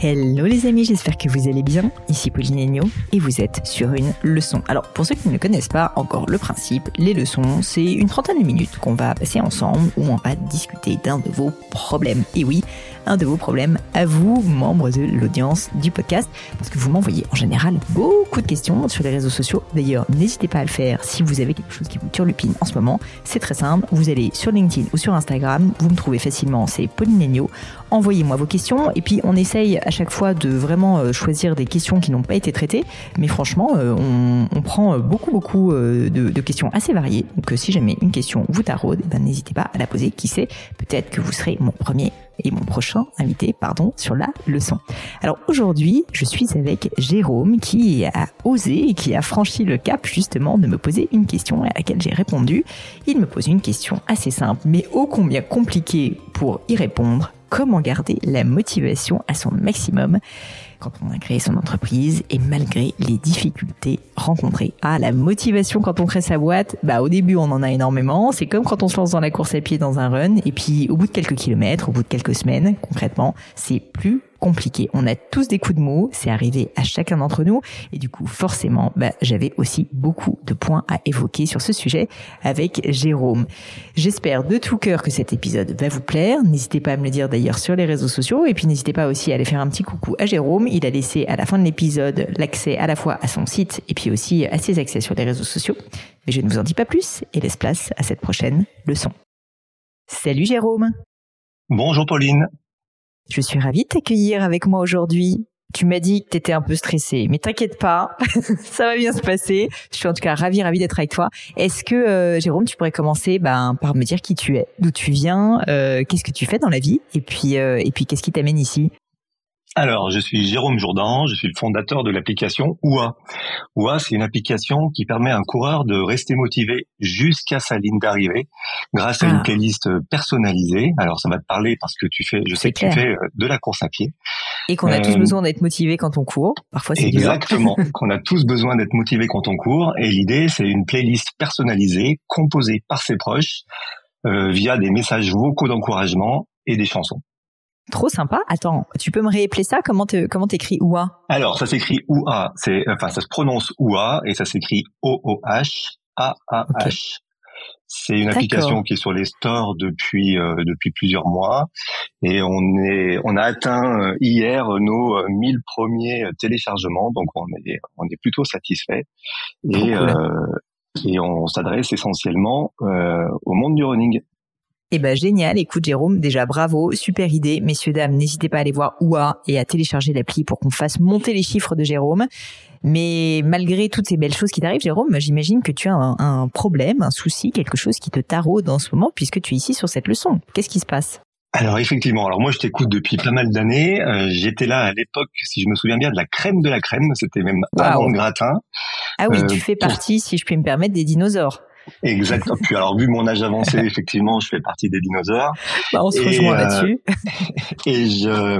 Hello les amis, j'espère que vous allez bien. Ici Pauline et vous êtes sur une leçon. Alors pour ceux qui ne connaissent pas encore le principe, les leçons, c'est une trentaine de minutes qu'on va passer ensemble où on va discuter d'un de vos problèmes. Et oui, un de vos problèmes à vous, membres de l'audience du podcast, parce que vous m'envoyez en général beaucoup de questions sur les réseaux sociaux. D'ailleurs, n'hésitez pas à le faire si vous avez quelque chose qui vous turlupine en ce moment. C'est très simple, vous allez sur LinkedIn ou sur Instagram, vous me trouvez facilement, c'est Pauline Agneau. Envoyez-moi vos questions et puis on essaye à chaque fois de vraiment euh, choisir des questions qui n'ont pas été traitées. Mais franchement, euh, on, prend beaucoup beaucoup euh, de, questions assez variées. Donc si jamais une question vous taraude, eh ben, n'hésitez pas à la poser. Qui sait, peut-être que vous serez mon premier et mon prochain invité, pardon, sur la leçon. Alors aujourd'hui, je suis avec Jérôme qui a osé et qui a franchi le cap justement de me poser une question à laquelle j'ai répondu. Il me pose une question assez simple, mais ô combien compliquée pour y répondre. Comment garder la motivation à son maximum? Quand on a créé son entreprise et malgré les difficultés rencontrées. Ah, la motivation quand on crée sa boîte, bah au début on en a énormément. C'est comme quand on se lance dans la course à pied dans un run et puis au bout de quelques kilomètres, au bout de quelques semaines, concrètement, c'est plus compliqué. On a tous des coups de mots, c'est arrivé à chacun d'entre nous, et du coup, forcément, bah, j'avais aussi beaucoup de points à évoquer sur ce sujet avec Jérôme. J'espère de tout cœur que cet épisode va vous plaire. N'hésitez pas à me le dire d'ailleurs sur les réseaux sociaux, et puis n'hésitez pas aussi à aller faire un petit coucou à Jérôme. Il a laissé à la fin de l'épisode l'accès à la fois à son site et puis aussi à ses accès sur les réseaux sociaux. Mais je ne vous en dis pas plus et laisse place à cette prochaine leçon. Salut Jérôme. Bonjour Pauline. Je suis ravie de t'accueillir avec moi aujourd'hui. Tu m'as dit que tu étais un peu stressée, mais t'inquiète pas, ça va bien se passer. Je suis en tout cas ravie, ravie d'être avec toi. Est-ce que euh, Jérôme, tu pourrais commencer ben, par me dire qui tu es, d'où tu viens, euh, qu'est-ce que tu fais dans la vie, et puis euh, et puis qu'est-ce qui t'amène ici? Alors, je suis Jérôme Jourdan, je suis le fondateur de l'application OUA. OUA, c'est une application qui permet à un coureur de rester motivé jusqu'à sa ligne d'arrivée grâce à une ah. playlist personnalisée. Alors, ça va te parler parce que tu fais, je sais que tu fais euh, de la course à pied. Et qu'on a tous euh, besoin d'être motivé quand on court. Parfois, c'est Exactement. qu'on a tous besoin d'être motivé quand on court. Et l'idée, c'est une playlist personnalisée, composée par ses proches, euh, via des messages vocaux d'encouragement et des chansons. Trop sympa. Attends, tu peux me réappeler ça? Comment te, comment t'écris OUA? Alors, ça s'écrit OUA. C'est, enfin, ça se prononce OUA et ça s'écrit O-O-H A-A-H. C'est une application qui est sur les stores depuis euh, depuis plusieurs mois et on est on a atteint euh, hier nos 1000 euh, premiers téléchargements donc on est on est plutôt satisfait et et on s'adresse essentiellement au monde du running. Eh ben génial, écoute Jérôme, déjà bravo, super idée, messieurs dames, n'hésitez pas à aller voir OUA et à télécharger l'appli pour qu'on fasse monter les chiffres de Jérôme. Mais malgré toutes ces belles choses qui t'arrivent, Jérôme, j'imagine que tu as un, problème, un souci, quelque chose qui te taraude en ce moment puisque tu es ici sur cette leçon. Qu'est-ce qui se passe? Alors effectivement, alors moi je t'écoute depuis pas mal d'années. Euh, j'étais là à l'époque, si je me souviens bien, de la crème de la crème. C'était même avant le gratin. Ah oui, tu euh, fais partie, si je puis me permettre, des dinosaures. Exactement. Puis alors, vu mon âge avancé, effectivement, je fais partie des dinosaures. Bah, on se rejoint euh, là-dessus. et je,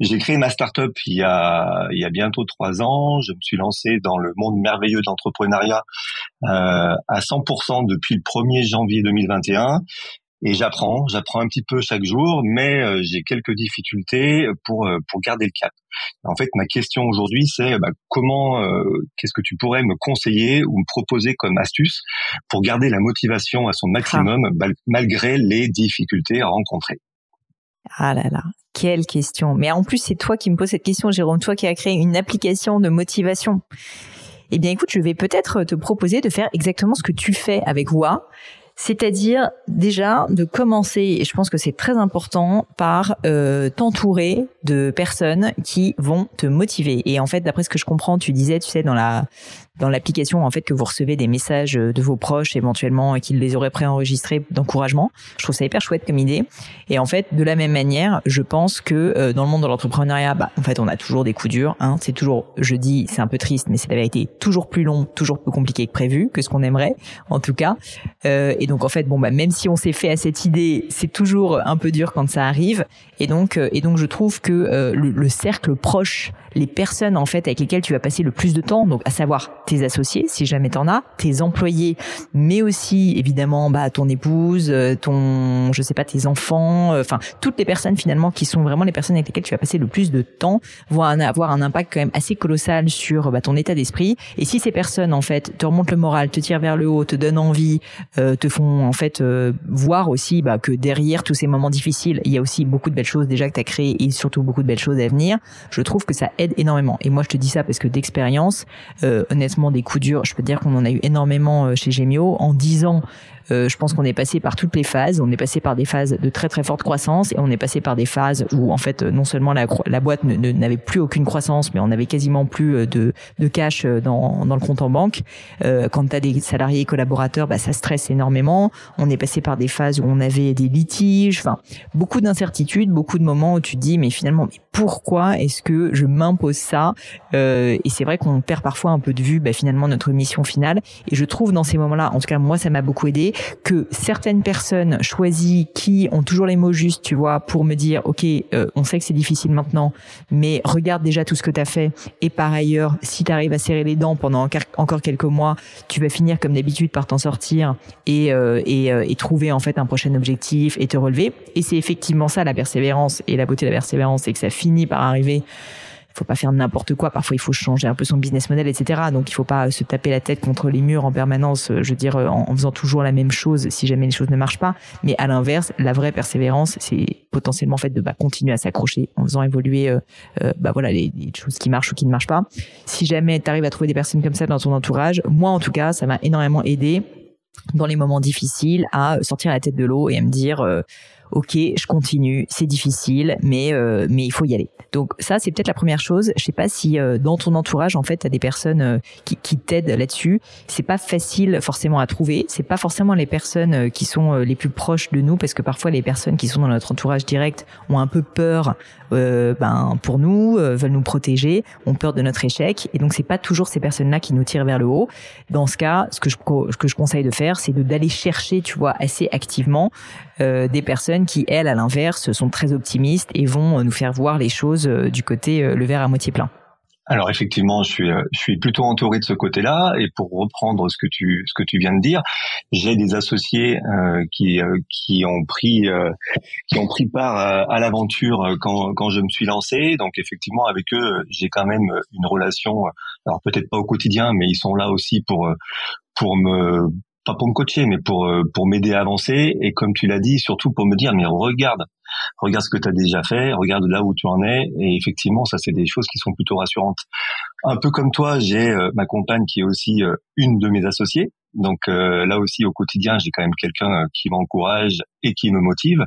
j'ai créé ma start-up il y a, il y a bientôt trois ans. Je me suis lancé dans le monde merveilleux de l'entrepreneuriat euh, à 100% depuis le 1er janvier 2021 et j'apprends, j'apprends un petit peu chaque jour, mais euh, j'ai quelques difficultés pour euh, pour garder le cap. En fait, ma question aujourd'hui, c'est bah, comment, euh, qu'est-ce que tu pourrais me conseiller ou me proposer comme astuce pour garder la motivation à son maximum ah. malgré les difficultés rencontrées. Ah là là, quelle question Mais en plus, c'est toi qui me poses cette question, Jérôme, toi qui as créé une application de motivation. Eh bien, écoute, je vais peut-être te proposer de faire exactement ce que tu fais avec WA, c'est-à-dire déjà de commencer, et je pense que c'est très important, par euh, t'entourer de personnes qui vont te motiver. Et en fait, d'après ce que je comprends, tu disais, tu sais, dans la dans l'application en fait que vous recevez des messages de vos proches éventuellement et qu'ils les auraient préenregistrés d'encouragement. Je trouve ça hyper chouette comme idée. Et en fait, de la même manière, je pense que euh, dans le monde de l'entrepreneuriat, bah, en fait, on a toujours des coups durs. Hein. C'est toujours, je dis, c'est un peu triste, mais c'est la vérité, toujours plus long, toujours plus compliqué que prévu, que ce qu'on aimerait, en tout cas. Euh, et donc en fait, bon bah même si on s'est fait à cette idée, c'est toujours un peu dur quand ça arrive. Et donc, euh, et donc je trouve que euh, le, le cercle proche, les personnes en fait avec lesquelles tu vas passer le plus de temps, donc à savoir tes associés, si jamais t'en as, tes employés, mais aussi évidemment bah ton épouse, euh, ton, je sais pas, tes enfants, euh, enfin toutes les personnes finalement qui sont vraiment les personnes avec lesquelles tu vas passer le plus de temps vont avoir un impact quand même assez colossal sur bah, ton état d'esprit. Et si ces personnes en fait te remontent le moral, te tirent vers le haut, te donnent envie, euh, te font en fait voir aussi bah, que derrière tous ces moments difficiles, il y a aussi beaucoup de belles choses déjà que tu as créées et surtout beaucoup de belles choses à venir. Je trouve que ça aide énormément. Et moi je te dis ça parce que d'expérience, honnêtement des coups durs, je peux dire qu'on en a eu énormément chez Gemio en 10 ans euh, je pense qu'on est passé par toutes les phases. On est passé par des phases de très très forte croissance et on est passé par des phases où en fait non seulement la, la boîte n'avait plus aucune croissance, mais on avait quasiment plus euh, de, de cash euh, dans, dans le compte en banque. Euh, quand tu as des salariés et collaborateurs, bah, ça stresse énormément. On est passé par des phases où on avait des litiges, enfin beaucoup d'incertitudes, beaucoup de moments où tu te dis mais finalement mais pourquoi est-ce que je m'impose ça? Euh, Et c'est vrai qu'on perd parfois un peu de vue bah, finalement notre mission finale. Et je trouve dans ces moments-là, en tout cas moi ça m'a beaucoup aidé, que certaines personnes choisies qui ont toujours les mots justes, tu vois, pour me dire, ok, euh, on sait que c'est difficile maintenant, mais regarde déjà tout ce que tu as fait. Et par ailleurs, si tu arrives à serrer les dents pendant encore quelques mois, tu vas finir comme d'habitude par t'en sortir et, euh, et, euh, et trouver en fait un prochain objectif et te relever. Et c'est effectivement ça la persévérance et la beauté de la persévérance, c'est que ça finit par arriver faut pas faire n'importe quoi. Parfois, il faut changer un peu son business model, etc. Donc, il faut pas se taper la tête contre les murs en permanence. Je veux dire, en, faisant toujours la même chose si jamais les choses ne marchent pas. Mais à l'inverse, la vraie persévérance, c'est potentiellement fait de bah, continuer à s'accrocher en faisant évoluer, euh, euh, bah voilà, les, choses qui marchent ou qui ne marchent pas. Si jamais tu arrives à trouver des personnes comme ça dans ton entourage, moi en tout cas, ça m'a énormément aidé dans les moments difficiles à sortir la tête de l'eau et à me dire euh, ok, je continue, c'est difficile, mais euh, mais il faut y aller. Donc ça, c'est peut-être la première chose. Je sais pas si euh, dans ton entourage, en fait, t'as des personnes euh, qui, qui t'aident là-dessus. C'est pas facile forcément à trouver. C'est pas forcément les personnes qui sont les plus proches de nous, parce que parfois les personnes qui sont dans notre entourage direct ont un peu peur, ben pour nous, veulent nous protéger, ont peur de notre échec, et donc c'est pas toujours ces personnes-là qui nous tirent vers le haut. Dans ce cas, ce que je ce que je conseille de faire, c'est d'aller chercher, tu vois, assez activement des personnes qui, elles, à l'inverse, sont très optimistes et vont euh, nous faire voir les choses euh, du côté euh, le verre à moitié plein. Alors effectivement, je suis plutôt entouré de ce côté-là et pour reprendre ce que tu ce que tu viens de dire, j'ai des associés qui qui ont pris qui ont pris part à, l'aventure quand quand je me suis lancé. Donc effectivement, avec eux, j'ai quand même une relation. Alors peut-être pas au quotidien, mais ils sont là aussi pour pour me pas pour me coacher, mais pour euh, pour m'aider à avancer. Et comme tu l'as dit, surtout pour me dire mais regarde, regarde ce que tu as déjà fait, regarde là où tu en es. Et effectivement ça c'est des choses qui sont plutôt rassurantes. Un peu comme toi, j'ai euh, ma compagne qui est aussi euh, une de mes associées donc euh, là aussi au quotidien, j'ai quand même quelqu'un euh, qui m'encourage et qui me motive.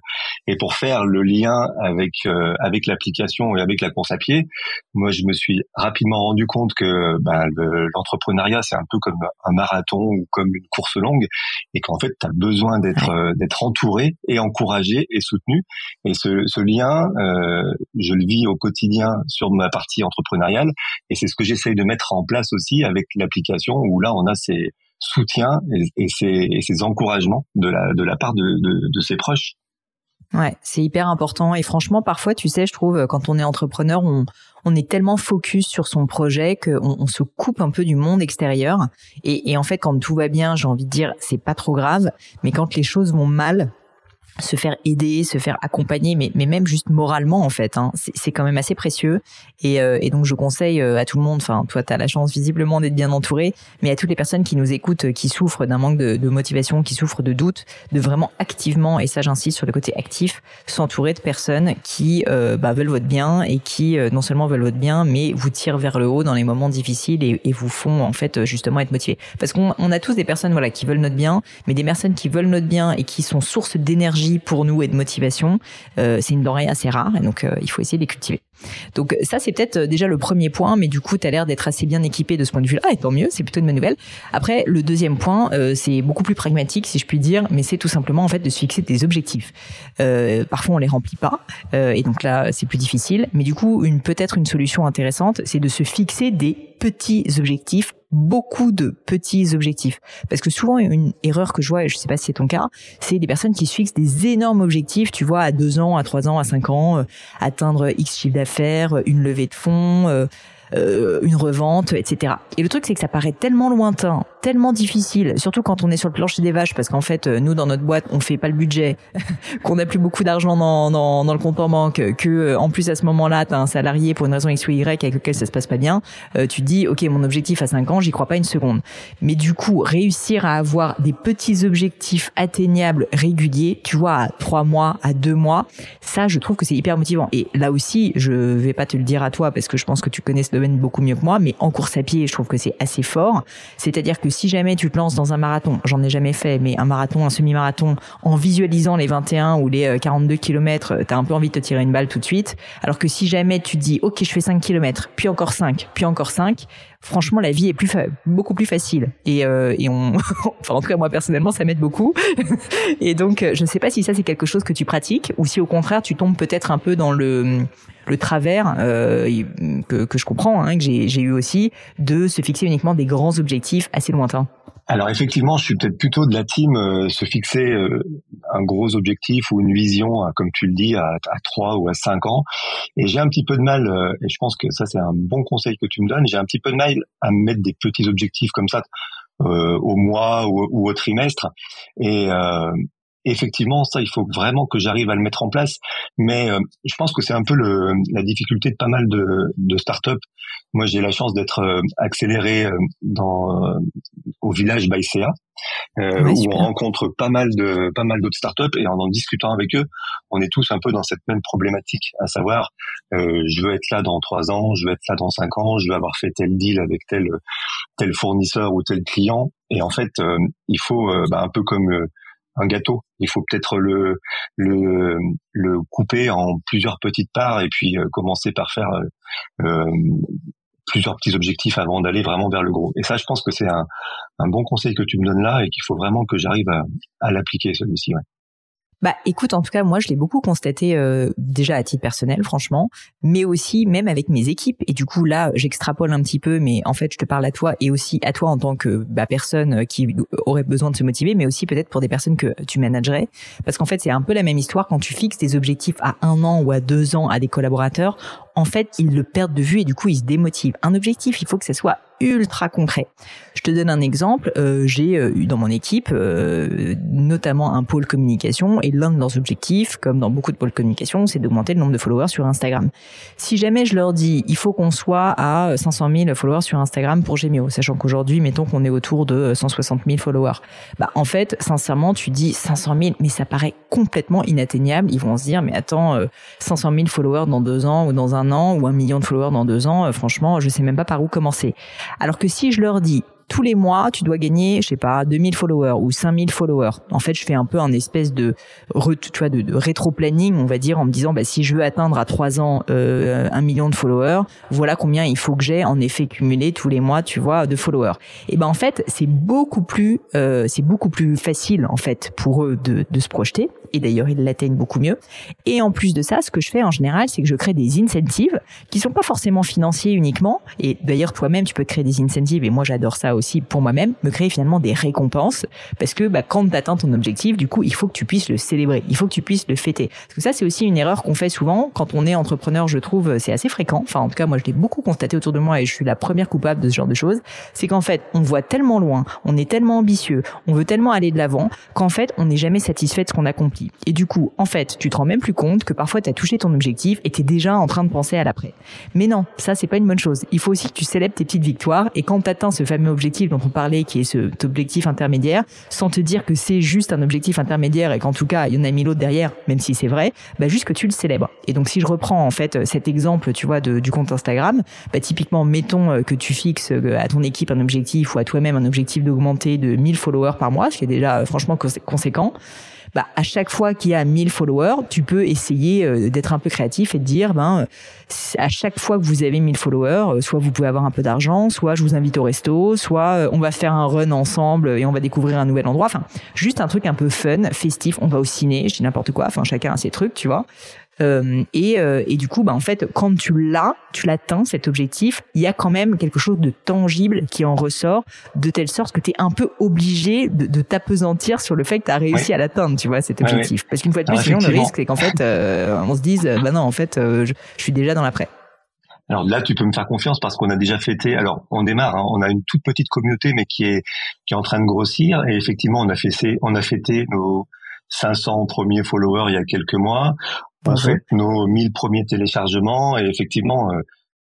Et pour faire le lien avec euh, avec l'application et avec la course à pied, moi je me suis rapidement rendu compte que ben, l'entrepreneuriat c'est un peu comme un marathon ou comme une course longue et qu'en fait tu as besoin d'être d'être entouré et encouragé et soutenu. Et ce, ce lien, je le vis au quotidien sur ma partie entrepreneuriale et c'est ce que j'essaye de mettre en place aussi avec l'application où là on a ces soutien et, ces, encouragements de la, part de, ses proches. Ouais, c'est hyper important. Et franchement, parfois, tu sais, je trouve, quand on est entrepreneur, on, on est tellement focus sur son projet qu'on on se coupe un peu du monde extérieur. Et, et en fait, quand tout va bien, j'ai envie de dire, c'est pas trop grave. Mais quand les choses vont mal, se faire aider, se faire accompagner, mais, mais même juste moralement en fait, hein, c'est quand même assez précieux. Et, euh, et donc je conseille euh, à tout le monde, enfin toi tu as la chance visiblement d'être bien entouré, mais à toutes les personnes qui nous écoutent, euh, qui souffrent d'un manque de, de, motivation, qui souffrent de doute, de vraiment activement, et ça j'insiste sur le côté actif, s'entourer de personnes qui euh, bah, veulent votre bien et qui non seulement veulent votre bien, mais vous tirent vers le haut dans les moments difficiles et, et vous font en fait justement être motivés. Parce qu'on on a tous des personnes voilà qui veulent notre bien, mais des personnes qui veulent notre bien et qui sont source d'énergie pour nous et de motivation, euh, c'est une denrée assez rare et donc euh, il faut essayer de les cultiver. Donc ça c'est peut-être euh, déjà le premier point, mais du coup tu as l'air d'être assez bien équipé de ce point de vue-là, et tant mieux, c'est plutôt une bonne nouvelle. Après le deuxième point, c'est beaucoup plus pragmatique si je puis dire, mais c'est tout simplement en fait de se fixer des objectifs. parfois on les remplit pas, et donc là c'est plus difficile, mais du coup une peut-être une solution intéressante, c'est de se fixer des petits objectifs beaucoup de petits objectifs. Parce que souvent, une erreur que je vois, et je sais pas si c'est ton cas, c'est des personnes qui se fixent des énormes objectifs, tu vois, à deux ans, à trois ans, à cinq ans, euh, atteindre X chiffre d'affaires, une levée de fonds, euh, une revente, etc. Et le truc, c'est que ça paraît tellement lointain, tellement difficile, surtout quand on est sur le plancher des vaches, parce qu'en fait, nous, dans notre boîte, on fait pas le budget, qu'on n'a plus beaucoup d'argent dans, dans, dans, le compte en banque, que en plus à ce moment-là, tu as un salarié pour une raison X ou Y avec lequel ça se passe pas bien, tu te dis, ok, mon objectif à 5 ans, j'y crois pas une seconde. Mais du coup, réussir à avoir des petits objectifs atteignables réguliers, tu vois, à 3 mois, à 2 mois, ça, je trouve que c'est hyper motivant. Et là aussi, je vais pas te le dire à toi parce que je pense que tu connais ce beaucoup mieux que moi, mais en course à pied, je trouve que c'est assez fort. C'est-à-dire que si jamais tu te lances dans un marathon, j'en ai jamais fait, mais un marathon, un semi-marathon, en visualisant les 21 ou les 42 km, t'as un peu envie de te tirer une balle tout de suite. Alors que si jamais tu dis, ok, je fais 5 km, puis encore 5, puis encore 5, franchement la vie est plus beaucoup plus facile. Et, euh, et on enfin en tout cas moi personnellement ça m'aide beaucoup. Et donc je ne sais pas si ça c'est quelque chose que tu pratiques ou si au contraire tu tombes peut-être un peu dans le le travers euh, que, que je comprends hein, que j'ai eu aussi de se fixer uniquement des grands objectifs assez lointains alors effectivement, je suis peut-être plutôt de la team euh, se fixer euh, un gros objectif ou une vision, euh, comme tu le dis, à, 3 ou à 5 ans. Et j'ai un petit peu de mal, et je pense que ça c'est un bon conseil que tu me donnes, j'ai un petit peu de mal à mettre des petits objectifs comme ça au mois ou, ou, au trimestre. Et, effectivement, ça, il faut vraiment que j'arrive à le mettre en place. Mais euh, je pense que c'est un peu le, la difficulté de pas mal de, de startups. Moi, j'ai la chance d'être euh, accéléré euh, dans au village Baïséa, où on rencontre pas mal de pas mal d'autres startups et en en discutant avec eux, on est tous un peu dans cette même problématique, à savoir, je veux être là dans trois ans, je veux être là dans cinq ans, je veux avoir fait tel deal avec tel tel fournisseur ou tel client. Et en fait, il faut bah, un peu comme un gâteau. Il faut peut-être le, le, couper en plusieurs petites parts et puis euh, commencer par faire euh, euh, plusieurs petits objectifs avant d'aller vraiment vers le gros. Et ça, je pense que c'est un, un, bon conseil que tu me donnes là et qu'il faut vraiment que j'arrive à, à l'appliquer celui-ci. Ouais. Bah écoute, en tout cas, moi je l'ai beaucoup constaté euh, déjà à titre personnel, franchement, mais aussi même avec mes équipes. Et du coup là, j'extrapole un petit peu, mais en fait, je te parle à toi et aussi à toi en tant que bah, personne qui aurait besoin de se motiver, mais aussi peut-être pour des personnes que tu managerais, parce qu'en fait, c'est un peu la même histoire quand tu fixes des objectifs à un an ou à deux ans à des collaborateurs. En fait, ils le perdent de vue et du coup, ils se démotivent. Un objectif, il faut que ce soit ultra concret. Je te donne un exemple. Euh, j'ai euh, eu dans mon équipe euh, notamment un pôle communication et l'un de leurs objectifs, comme dans beaucoup de pôles communication, c'est d'augmenter le nombre de followers sur Instagram. Si jamais je leur dis, il faut qu'on soit à 500 000 followers sur Instagram pour Gemio, sachant qu'aujourd'hui, mettons qu'on est autour de 160 000 followers. Bah en fait, sincèrement, tu dis 500 000, mais ça paraît complètement inatteignable. Ils vont se dire, mais attends, 500 000 followers dans deux ans ou dans un an ou un million de followers dans deux ans, franchement, je sais même pas par où commencer. Alors que si je leur dis tous les mois, tu dois gagner, je sais pas, 2000 followers ou 5000 followers. En fait, je fais un peu un espèce de, tu vois, de, rétro-planning, on va dire, en me disant, bah, si je veux atteindre à 3 ans euh, un million de followers, voilà combien il faut que j'ai en effet cumulé tous les mois, tu vois, de followers. Et ben en fait, c'est beaucoup plus, euh, c'est beaucoup plus facile en fait pour eux de, de se projeter et d'ailleurs ils l'atteignent beaucoup mieux. Et en plus de ça, ce que je fais en général, c'est que je crée des incentives qui sont pas forcément financiers uniquement. Et d'ailleurs toi-même, tu peux créer des incentives et moi j'adore ça aussi pour moi-même, me créer finalement des récompenses parce que bah, quand tu atteins ton objectif, du coup il faut que tu puisses le célébrer, il faut que tu puisses le fêter. Parce que ça c'est aussi une erreur qu'on fait souvent quand on est entrepreneur, je trouve, c'est assez fréquent. Enfin en tout cas moi je l'ai beaucoup constaté autour de moi et je suis la première coupable de ce genre de choses. C'est qu'en fait on voit tellement loin, on est tellement ambitieux, on veut tellement aller de l'avant qu'en fait on n'est jamais satisfait de ce qu'on accomplit. Et du coup, en fait, tu te rends même plus compte que parfois tu as touché ton objectif et tu es déjà en train de penser à l'après. Mais non, ça c'est pas une bonne chose. Il faut aussi que tu célèbres tes petites victoires et quand tu atteins ce fameux objectif dont on parlait qui est cet objectif intermédiaire, sans te dire que c'est juste un objectif intermédiaire et qu'en tout cas, il y en a mis l'autre derrière, même si c'est vrai, bah juste que tu le célèbres. Et donc si je reprends en fait cet exemple, tu vois, de, du compte Instagram, bah typiquement mettons euh, que tu fixes euh, à ton équipe un objectif ou à toi-même un objectif d'augmenter de 1000 followers par mois, ce qui est déjà euh, franchement conséquent bah, à chaque fois qu'il y a 1000 followers, tu peux essayer euh, d'être un peu créatif et de dire, ben, à chaque fois que vous avez 1000 followers, euh, soit vous pouvez avoir un peu d'argent, soit je vous invite au resto, soit euh, on va faire un run ensemble et on va découvrir un nouvel endroit. Enfin, juste un truc un peu fun, festif. On va au ciné, je dis n'importe quoi. Enfin, chacun a ses trucs, tu vois. Euh, et, euh, et, du coup, bah, en fait, quand tu l'as, tu l'atteins, cet objectif, il y a quand même quelque chose de tangible qui en ressort, de telle sorte que tu es un peu obligé de, de t'apesantir sur le fait que tu as réussi à l'atteindre, tu vois, cet objectif. Parce qu'une fois de plus, sinon, le risque, c'est qu'en fait, euh, on se dise, bah non, en fait, je, je suis déjà dans l'après. Alors là, tu peux me faire confiance parce qu'on a déjà fêté. Alors, on démarre. Hein, on a une toute petite communauté, mais qui est qui est en train de grossir. Et effectivement, on a fêté, on a fêté nos 500 premiers followers il y a quelques mois. On fait nos 1000 premiers téléchargements. Et effectivement, euh,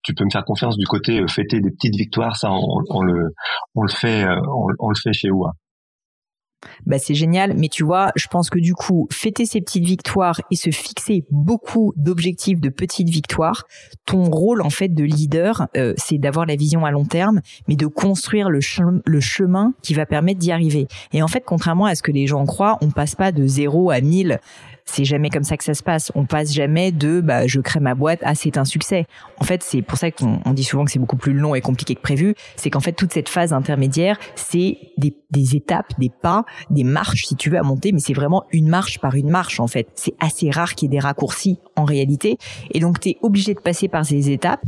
tu peux me faire confiance du côté euh, fêter des petites victoires. Ça, on, le on le fait euh, on, le fait chez OUA bah c'est génial, mais tu vois, je pense que du coup, fêter ces petites victoires et se fixer beaucoup d'objectifs de petites victoires, ton rôle en fait de leader, euh, c'est d'avoir la vision à long terme, mais de construire le, le chemin qui va permettre d'y arriver. Et en fait, contrairement à ce que les gens croient, on passe pas de 0 à 1000 c'est jamais comme ça que ça se passe. On passe jamais de bah je crée ma boîte, ah c'est un succès. En fait, c'est pour ça qu'on dit souvent que c'est beaucoup plus long et compliqué que prévu. C'est qu'en fait toute cette phase intermédiaire, c'est des, étapes, des pas, des marches si tu veux à monter, mais c'est vraiment une marche par une marche en fait. C'est assez rare qu'il y ait des raccourcis en réalité, et donc tu es obligé de passer par ces étapes.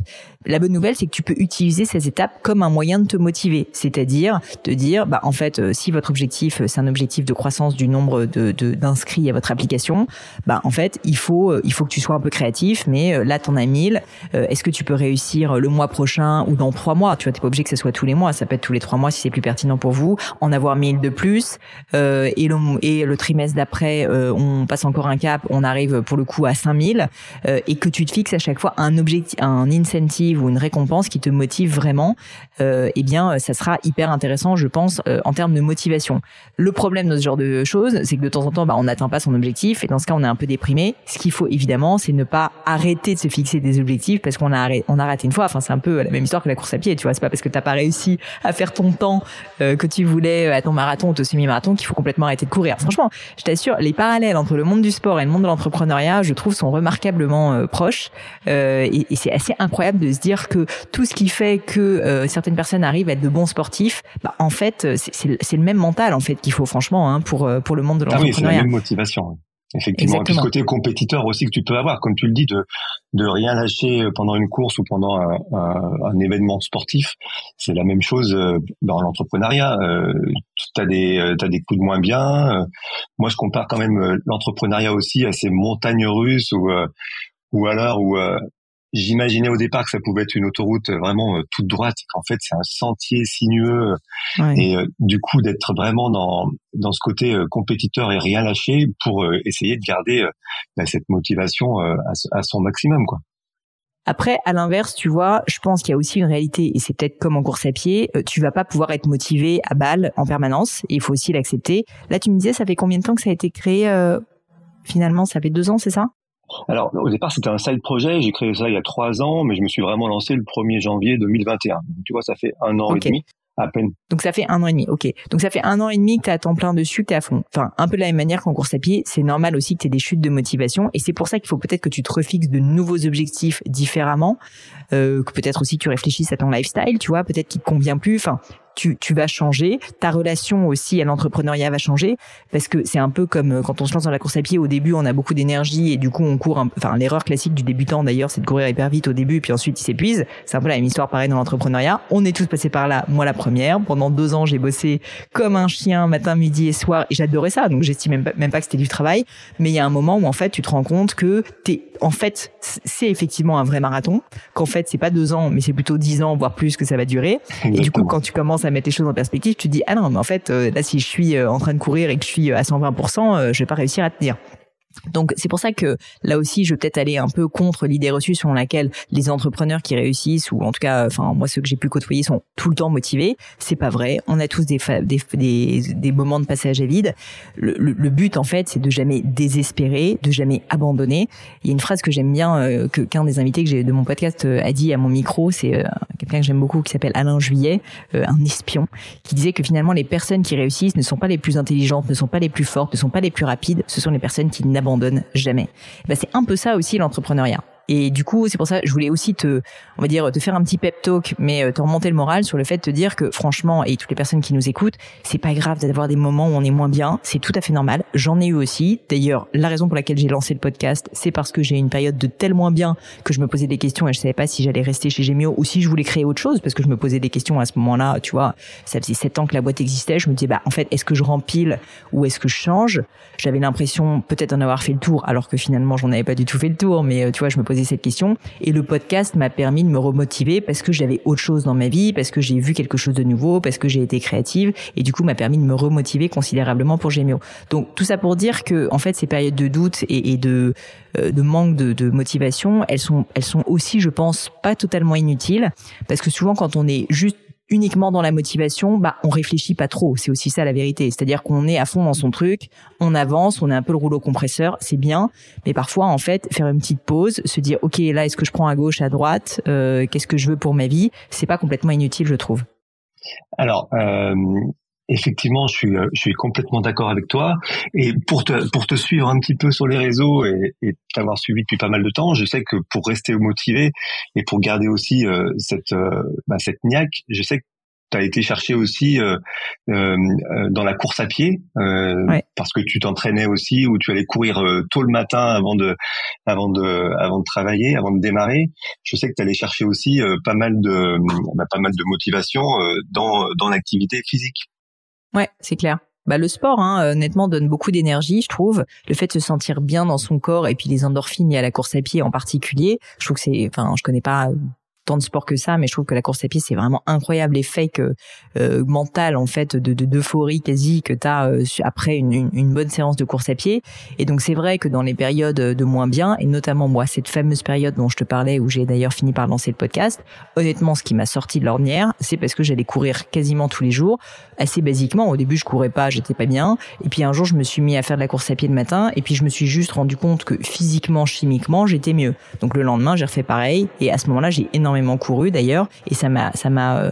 La bonne nouvelle, c'est que tu peux utiliser ces étapes comme un moyen de te motiver, c'est-à-dire de dire bah en fait euh, si votre objectif c'est un objectif de croissance du nombre de d'inscrits à votre application bah en fait il faut euh, il faut que tu sois un peu créatif mais euh, là t'en as 1000 euh, est-ce que tu peux réussir le mois prochain ou dans trois mois? Tu vois t'es pas obligé que ce soit tous les mois. Ça peut être tous les trois mois si c'est plus pertinent pour vous. En avoir 1000 de plus et le et le trimestre d'après on passe encore un cap on arrive pour le coup à 5000 et que tu te fixes à chaque fois un objectif un incentive ou une récompense qui te motive vraiment eh bien ça sera hyper intéressant je pense en termes de motivation. Le problème de ce genre de choses c'est que de temps en temps bah, on n'atteint pas son objectif ce cas, on est un peu déprimé. Ce qu'il faut évidemment, c'est ne pas arrêter de se fixer des objectifs parce qu'on a arrêté, on a raté une fois. Enfin, c'est un peu la même histoire que la course à pied. Tu vois, c'est pas parce que t'as pas réussi à faire ton temps euh, que tu voulais euh, à ton marathon ou ton semi-marathon qu'il faut complètement arrêter de courir. Franchement, je t'assure, les parallèles entre le monde du sport et le monde de l'entrepreneuriat, je trouve, sont remarquablement euh, proches. et, et c'est assez incroyable de se dire que tout ce qui fait que certaines personnes arrivent à être de bons sportifs, bah, en fait, c'est le même mental en fait qu'il faut franchement hein, pour pour le monde de l'entrepreneuriat. Ah oui, c'est la même motivation. Effectivement. Et puis ce côté compétiteur aussi que tu peux avoir, comme tu le dis, de de rien lâcher pendant une course ou pendant un, un, événement sportif, c'est la même chose euh, dans l'entrepreneuriat. Euh, tu as des euh, as des coups de moins bien. Moi, je compare quand même l'entrepreneuriat aussi à ces montagnes russes ou ou alors où J'imaginais au départ que ça pouvait être une autoroute vraiment euh, toute droite, qu'en fait c'est un sentier sinueux, et euh, du coup d'être vraiment dans dans ce côté euh, compétiteur et rien lâcher pour essayer de garder bah, cette motivation à, à, son maximum, quoi. Après, à l'inverse, tu vois, je pense qu'il y a aussi une réalité, et c'est peut-être comme en course à pied, tu vas pas pouvoir être motivé à balle en permanence, et il faut aussi l'accepter. Là, tu me disais, ça fait combien de temps que ça a été créé Finalement, ça fait deux ans, c'est ça? Alors, au départ, c'était un side projet. J'ai créé ça il y a trois ans, mais je me suis vraiment lancé le 1er janvier 2021. Donc, tu vois, ça fait un an et demi. À peine. Donc ça fait un an et demi, ok. Donc ça fait un an et demi que tu as à temps plein dessus, que tu à fond. Enfin, un peu de la même manière qu'en course à pied, c'est normal aussi que tu aies des chutes de motivation. Et c'est pour ça qu'il faut peut-être que tu te refixes de nouveaux objectifs différemment, euh, que peut-être aussi tu réfléchisses à ton lifestyle, tu vois, peut-être qu'il te convient plus. Enfin, tu, tu vas changer, ta relation aussi à l'entrepreneuriat va changer, parce que c'est un peu comme euh, quand on se lance dans la course à pied, au début on a beaucoup d'énergie et du coup on court, un, enfin l'erreur classique du débutant d'ailleurs c'est de courir hyper vite au début et puis ensuite il s'épuise, c'est un peu la même histoire pareil dans l'entrepreneuriat, on est tous passés par là, moi la première, pendant deux ans j'ai bossé comme un chien matin, midi et soir et j'adorais ça, donc j'estime même pas, même pas que c'était du travail, mais il y a un moment où en fait tu te rends compte que t'es en fait, c'est effectivement un vrai marathon. Qu'en fait, c'est pas deux ans, mais c'est plutôt dix ans, voire plus que ça va durer. Et du coup, quand tu commences à mettre les choses en perspective, tu dis ah non, mais en fait, euh, là, si je suis euh, en train de courir et que je suis à 120%, euh, je vais pas réussir à tenir. Donc c'est pour ça que là aussi je vais peut-être aller un peu contre l'idée reçue selon laquelle les entrepreneurs qui réussissent ou en tout cas enfin moi ceux que j'ai pu côtoyer sont tout le temps motivés. C'est pas vrai. On a tous des des, moments de passage à vide. Le, le, but en fait c'est de jamais désespérer, de jamais abandonner. Il y a une phrase que j'aime bien euh, que qu'un des invités que j'ai de mon podcast euh, a dit à mon micro, c'est euh, quelqu'un que j'aime beaucoup qui s'appelle Alain Juillet, un espion, qui disait que finalement les personnes qui réussissent ne sont pas les plus intelligentes, ne sont pas les plus fortes, ne sont pas les plus rapides, ce sont les personnes qui n'abandonne jamais. Ben, c'est un peu ça aussi l'entrepreneuriat. Et du coup, c'est pour ça je voulais aussi te, on va dire, te faire un petit pep talk, mais euh, te remonter le moral sur le fait de te dire que franchement, et toutes les personnes qui nous écoutent, c'est pas grave d'avoir des moments où on est moins bien, c'est tout à fait normal. J'en ai eu aussi. D'ailleurs, la raison pour laquelle j'ai lancé le podcast, c'est parce que j'ai une période de tel moins bien que je me posais des questions et je savais pas si j'allais rester chez Gemio ou si je voulais créer autre chose parce que je me posais des questions à ce moment-là. Tu vois, ça faisait sept ans que la boîte existait. Je me disais, bah, en fait, est-ce que je rempile ou est-ce que je change? J'avais l'impression peut-être d'en avoir fait le tour alors que finalement j'en avais pas du tout fait le tour, mais euh, tu vois, je me posais cette question. Et le podcast m'a permis de me remotiver parce que j'avais autre chose dans ma vie, parce que j'ai vu quelque chose de nouveau, parce que j'ai été créative et du coup m'a permis de me remotiver considérablement pour Gémio. Donc tout ça pour dire que en fait ces périodes de doute et, de euh, de manque de, de, motivation, elles sont elles sont aussi, je pense, pas totalement inutiles parce que souvent quand on est juste uniquement dans la motivation, bah on réfléchit pas trop. C'est aussi ça la vérité. C'est-à-dire qu'on est à fond dans son truc, on avance, on est un peu le rouleau compresseur, c'est bien. Mais parfois, en fait, faire une petite pause, se dire ok là est-ce que je prends à gauche, à droite, euh, qu'est-ce que je veux pour ma vie, c'est pas complètement inutile, je trouve. Alors, euh, Effectivement, je suis, euh, je suis complètement d'accord avec toi. Et pour te, pour te suivre un petit peu sur les réseaux et, et t'avoir suivi depuis pas mal de temps, je sais que pour rester motivé et pour garder aussi euh, cette, euh, bah, cette niaque, je sais que tu as été chercher aussi euh, euh, dans la course à pied parce que tu t'entraînais aussi ou tu allais courir tôt le matin avant de avant de avant de travailler avant de démarrer. Je sais que tu allais chercher aussi pas mal de bah, pas mal de motivation dans dans l'activité physique Ouais, c'est clair. Bah, le sport, hein, honnêtement, donne beaucoup d'énergie, je trouve. Le fait de se sentir bien dans son corps et puis les endorphines et à la course à pied en particulier, je trouve que c'est, enfin, je connais pas tant de sport que ça, mais je trouve que la course à pied c'est vraiment incroyable l'effet que euh, mental en fait de d'euphorie quasi que tu as euh, après une, une, une, bonne séance de course à pied. Et donc c'est vrai que dans les périodes de moins bien et notamment moi cette fameuse période dont je te parlais où j'ai d'ailleurs fini par lancer le podcast, honnêtement ce qui m'a sorti de l'ornière, c'est parce que j'allais courir quasiment tous les jours, assez basiquement. Au début je courais pas, j'étais pas bien, et puis un jour je me suis mis à faire de la course à pied le matin, et puis je me suis juste rendu compte que physiquement, chimiquement, j'étais mieux. Donc le lendemain j'ai refait pareil, et à ce moment-là j'ai énormément couru d'ailleurs et ça m'a ça m'a euh,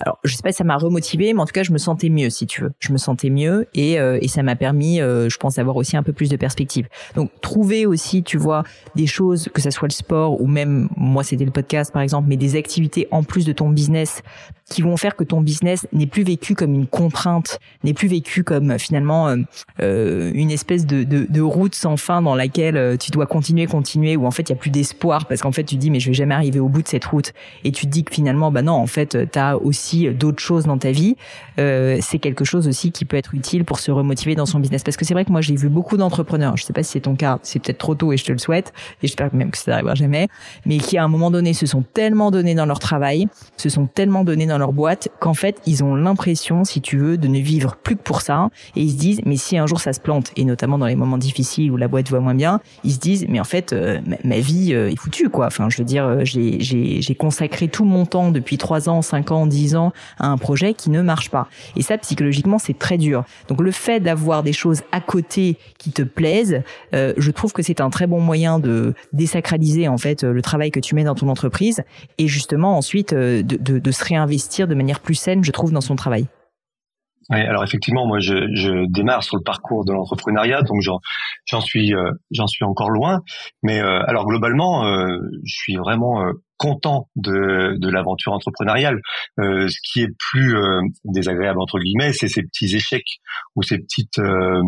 alors je sais pas si ça m'a remotivé mais en tout cas je me sentais mieux si tu veux. Je me sentais mieux et euh, et ça m'a permis euh, je pense d'avoir aussi un peu plus de perspective. Donc trouver aussi tu vois des choses que ça soit le sport ou même moi c'était le podcast par exemple mais des activités en plus de ton business qui vont faire que ton business n'est plus vécu comme une contrainte, n'est plus vécu comme finalement euh, euh, une espèce de, de, route sans fin dans laquelle tu dois continuer, continuer, où en fait il y a plus d'espoir parce qu'en fait tu dis mais je vais jamais arriver au bout de cette route. Et tu te dis que finalement bah non en fait tu as aussi d'autres choses dans ta vie. Euh, c'est quelque chose aussi qui peut être utile pour se remotiver dans son business parce que c'est vrai que moi j'ai vu beaucoup d'entrepreneurs, je sais pas si c'est ton cas, c'est peut-être trop tôt et je te le souhaite et j'espère même que ça n'arrivera jamais, mais qui à un moment donné se sont tellement donnés dans leur travail, se sont tellement donnés dans leur boîte qu'en fait ils ont l'impression, si tu veux, de ne vivre plus que pour ça et ils se disent mais si un jour ça se plante et notamment dans les moments difficiles où la boîte va moins bien, ils se disent mais en fait euh, ma, vie euh, est foutue quoi. Enfin je veux dire j'ai consacré tout mon temps depuis 3 ans, 5 ans, 10 ans à un projet qui ne marche pas. Et ça psychologiquement c'est très dur. Donc le fait d'avoir des choses à côté qui te plaisent, je trouve que c'est un très bon moyen de désacraliser en fait le travail que tu mets dans ton entreprise et justement ensuite de, de, se réinvestir de manière plus saine, je trouve, dans son travail. Alors effectivement, moi, je, démarre sur le parcours de l'entrepreneuriat, donc j'en suis euh, j'en suis encore loin. Mais euh, alors globalement, euh, je suis vraiment content de, de l'aventure entrepreneuriale. Euh, ce qui est plus euh, désagréable entre guillemets, c'est ces petits échecs ou ces petites euh,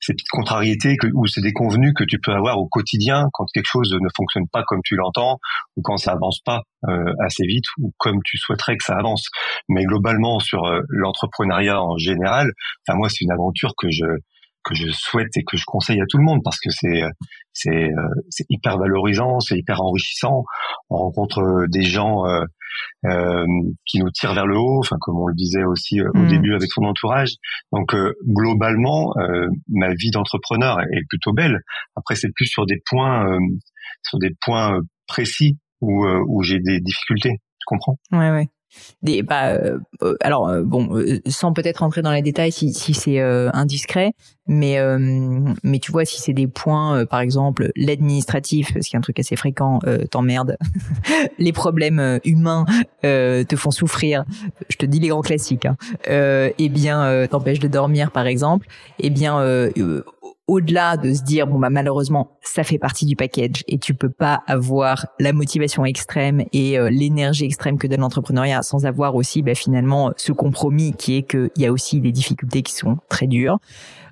ces petites contrariétés que, ou ces déconvenus que tu peux avoir au quotidien quand quelque chose ne fonctionne pas comme tu l'entends ou quand ça avance pas euh, assez vite ou comme tu souhaiterais que ça avance. Mais globalement sur l'entrepreneuriat en général, enfin moi c'est une aventure que je que je souhaite et que je conseille à tout le monde parce que c'est c'est euh, c'est hyper valorisant, c'est hyper enrichissant. On rencontre euh, des gens euh, euh, qui nous tirent vers le haut, enfin comme on le disait aussi au mm. début avec son entourage. Donc globalement, ma vie d'entrepreneur est plutôt belle. Après, c'est plus sur des points sur des points précis où où j'ai des difficultés. Tu comprends? Ouais, ouais des bah euh, euh, alors euh, bon sans peut-être rentrer dans les détails si, si c'est indiscret mais mais tu vois si c'est des points par exemple l'administratif ce qui est un truc assez fréquent t'emmerde les problèmes humains te font souffrir. Je te dis les grands classiques hein. eh bien t'empêche de dormir par exemple. Eh bien au-delà de se dire bon bah malheureusement ça fait partie du package et tu peux pas avoir la motivation extrême et euh, l'énergie extrême que donne l'entrepreneuriat sans avoir aussi bah, finalement ce compromis qui est qu'il y a aussi des difficultés qui sont très dures.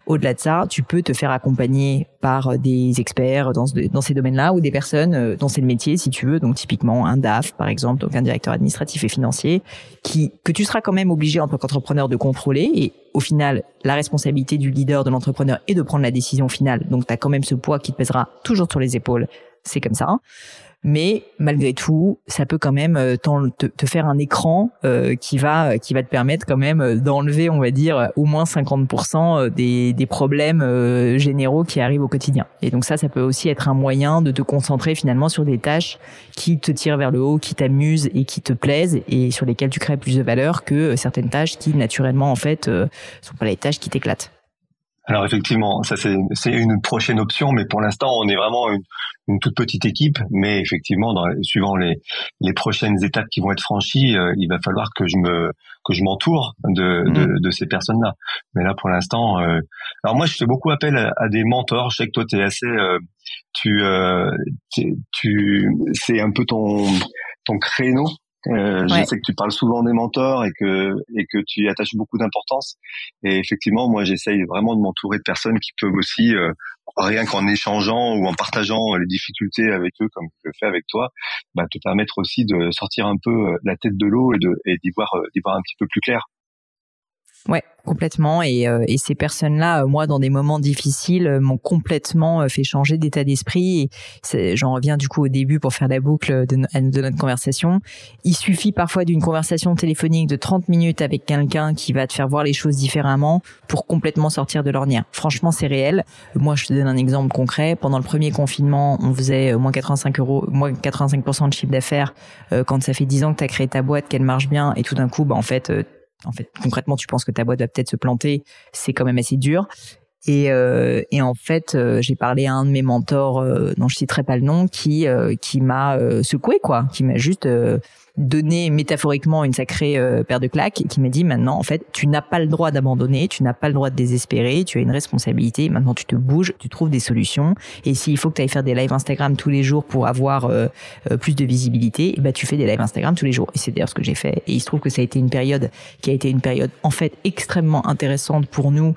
Au-delà de ça, tu peux te faire accompagner par des experts dans, dans ces domaines-là ou des personnes euh, dont c'est le métier, si tu veux. Donc typiquement un DAF, par exemple, donc un directeur administratif et financier, qui que tu seras quand même obligé en tant qu'entrepreneur de contrôler. Et au final, la responsabilité du leader de l'entrepreneur est de prendre la décision finale. Donc tu as quand même ce poids qui te pèsera toujours sur les épaules c'est comme ça. Mais malgré tout, ça peut quand même euh, te, faire un écran euh, qui va qui va te permettre quand même d'enlever, on va dire, au moins 50% des, des problèmes généraux qui arrivent au quotidien. Et donc ça, ça peut aussi être un moyen de te concentrer finalement sur des tâches qui te tirent vers le haut, qui t'amusent et qui te plaisent et sur lesquelles tu crées plus de valeur que certaines tâches qui naturellement en fait sont pas les tâches qui t'éclatent. Alors effectivement, ça c'est une prochaine option, mais pour l'instant on est vraiment une, une, toute petite équipe. Mais effectivement, dans, suivant les, les prochaines étapes qui vont être franchies, euh, il va falloir que je me que je m'entoure de, de, mmh. de, ces personnes-là. Mais là pour l'instant, euh, alors moi je fais beaucoup appel à, des mentors. Je sais que toi tu es assez, euh, tu tu c'est un peu ton ton créneau euh, Je sais que tu parles souvent des mentors et que et que tu y attaches beaucoup d'importance. Et effectivement, moi, j'essaye vraiment de m'entourer de personnes qui peuvent aussi, euh, rien qu'en échangeant ou en partageant les difficultés avec eux, comme je le fais avec toi, bah, te permettre aussi de sortir un peu euh, la tête de l'eau et de et d'y voir d'y voir un petit peu plus clair. Ouais, complètement. Et, euh, et ces personnes-là, euh, moi, dans des moments difficiles, euh, m'ont complètement fait changer d'état d'esprit. J'en reviens du coup au début pour faire la boucle de, de notre conversation. Il suffit parfois d'une conversation téléphonique de 30 minutes avec quelqu'un qui va te faire voir les choses différemment pour complètement sortir de l'ornière. Franchement, c'est réel. Moi, je te donne un exemple concret. Pendant le premier confinement, on faisait moins 85 euros, moins 85% de chiffre d'affaires. quand ça fait 10 ans que tu as créé ta boîte, qu'elle marche bien, et tout d'un coup, bah, en fait, en fait, concrètement, tu penses que ta boîte va peut-être se planter, c'est quand même assez dur. Et, euh, et en fait, euh, j'ai parlé à un de mes mentors, euh, dont je citerai pas le nom, qui qui m'a secoué quoi, qui m'a juste donné métaphoriquement une sacrée euh, paire de claques qui m'a dit maintenant en fait tu n'as pas le droit d'abandonner, tu n'as pas le droit de désespérer, tu as une responsabilité, maintenant tu te bouges, tu trouves des solutions. Et s'il faut que tu ailles faire des lives Instagram tous les jours pour avoir euh, euh, plus de visibilité, et eh ben tu fais des lives Instagram tous les jours. Et c'est d'ailleurs ce que j'ai fait. Et il se trouve que ça a été une période qui a été une période en fait extrêmement intéressante pour nous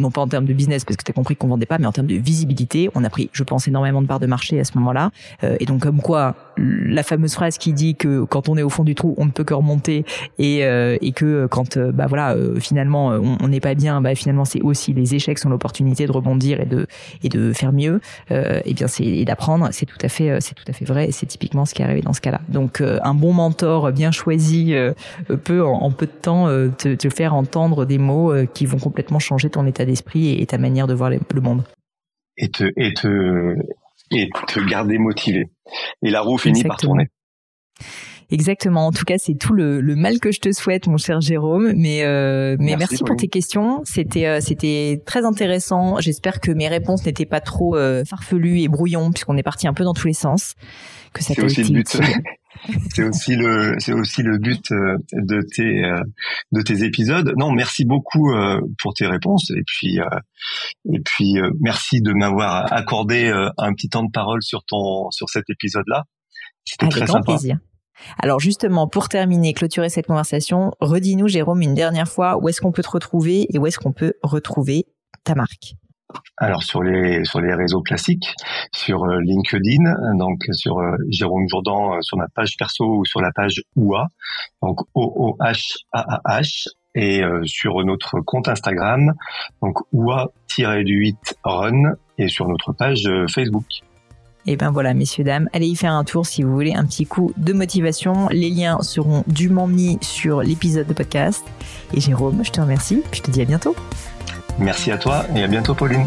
non pas en termes de business parce que tu as compris qu'on vendait pas mais en termes de visibilité, on a pris je pense énormément de parts de marché à ce moment-là. Et donc comme quoi la fameuse phrase qui dit que quand on est au fond du trou, on ne peut que remonter et, euh, et que quand euh, bah voilà euh, finalement on n'est pas bien, bah finalement c'est aussi les échecs sont l'opportunité de rebondir et de et de faire mieux. et bien c'est d'apprendre, c'est tout à fait c'est tout à fait vrai et c'est typiquement ce qui est arrivé dans ce cas-là. Donc un bon mentor bien choisi peut en, peu de temps te, te, faire entendre des mots qui vont complètement changer ton état d'esprit et, ta manière de voir le monde. Et te et te et te garder motivé. Et la roue finit par tourner. Exactement. En tout cas, c'est tout le, mal que je te souhaite, mon cher Jérôme. Mais euh, mais merci, pour tes questions. C'était euh, c'était très intéressant. J'espère que mes réponses n'étaient pas trop euh, farfelues et brouillons, puisqu'on est parti un peu dans tous les sens. Que ça t'a été c'est aussi le c'est aussi le but de tes de tes épisodes. Non, merci beaucoup pour tes réponses et puis et puis merci de m'avoir accordé un petit temps de parole sur ton sur cet épisode-là. C'était très grand plaisir. Alors justement, pour terminer, clôturer cette conversation, redis-nous, Jérôme, une dernière fois, où est-ce qu'on peut te retrouver et où est-ce qu'on peut retrouver ta marque? Alors sur les sur les réseaux classiques, sur euh, LinkedIn, donc sur euh, Jérôme Jourdan euh, sur ma page perso ou sur la page OUA, donc O O H A A H et sur notre compte Instagram, donc OUA-du-8 Run et sur notre page Facebook. Et ben voilà, messieurs, dames, allez y faire un tour si vous voulez un petit coup de motivation. Les liens seront dûment mis sur l'épisode de podcast. Et Jérôme, je te remercie, je te dis à bientôt. Merci à toi et à bientôt Pauline.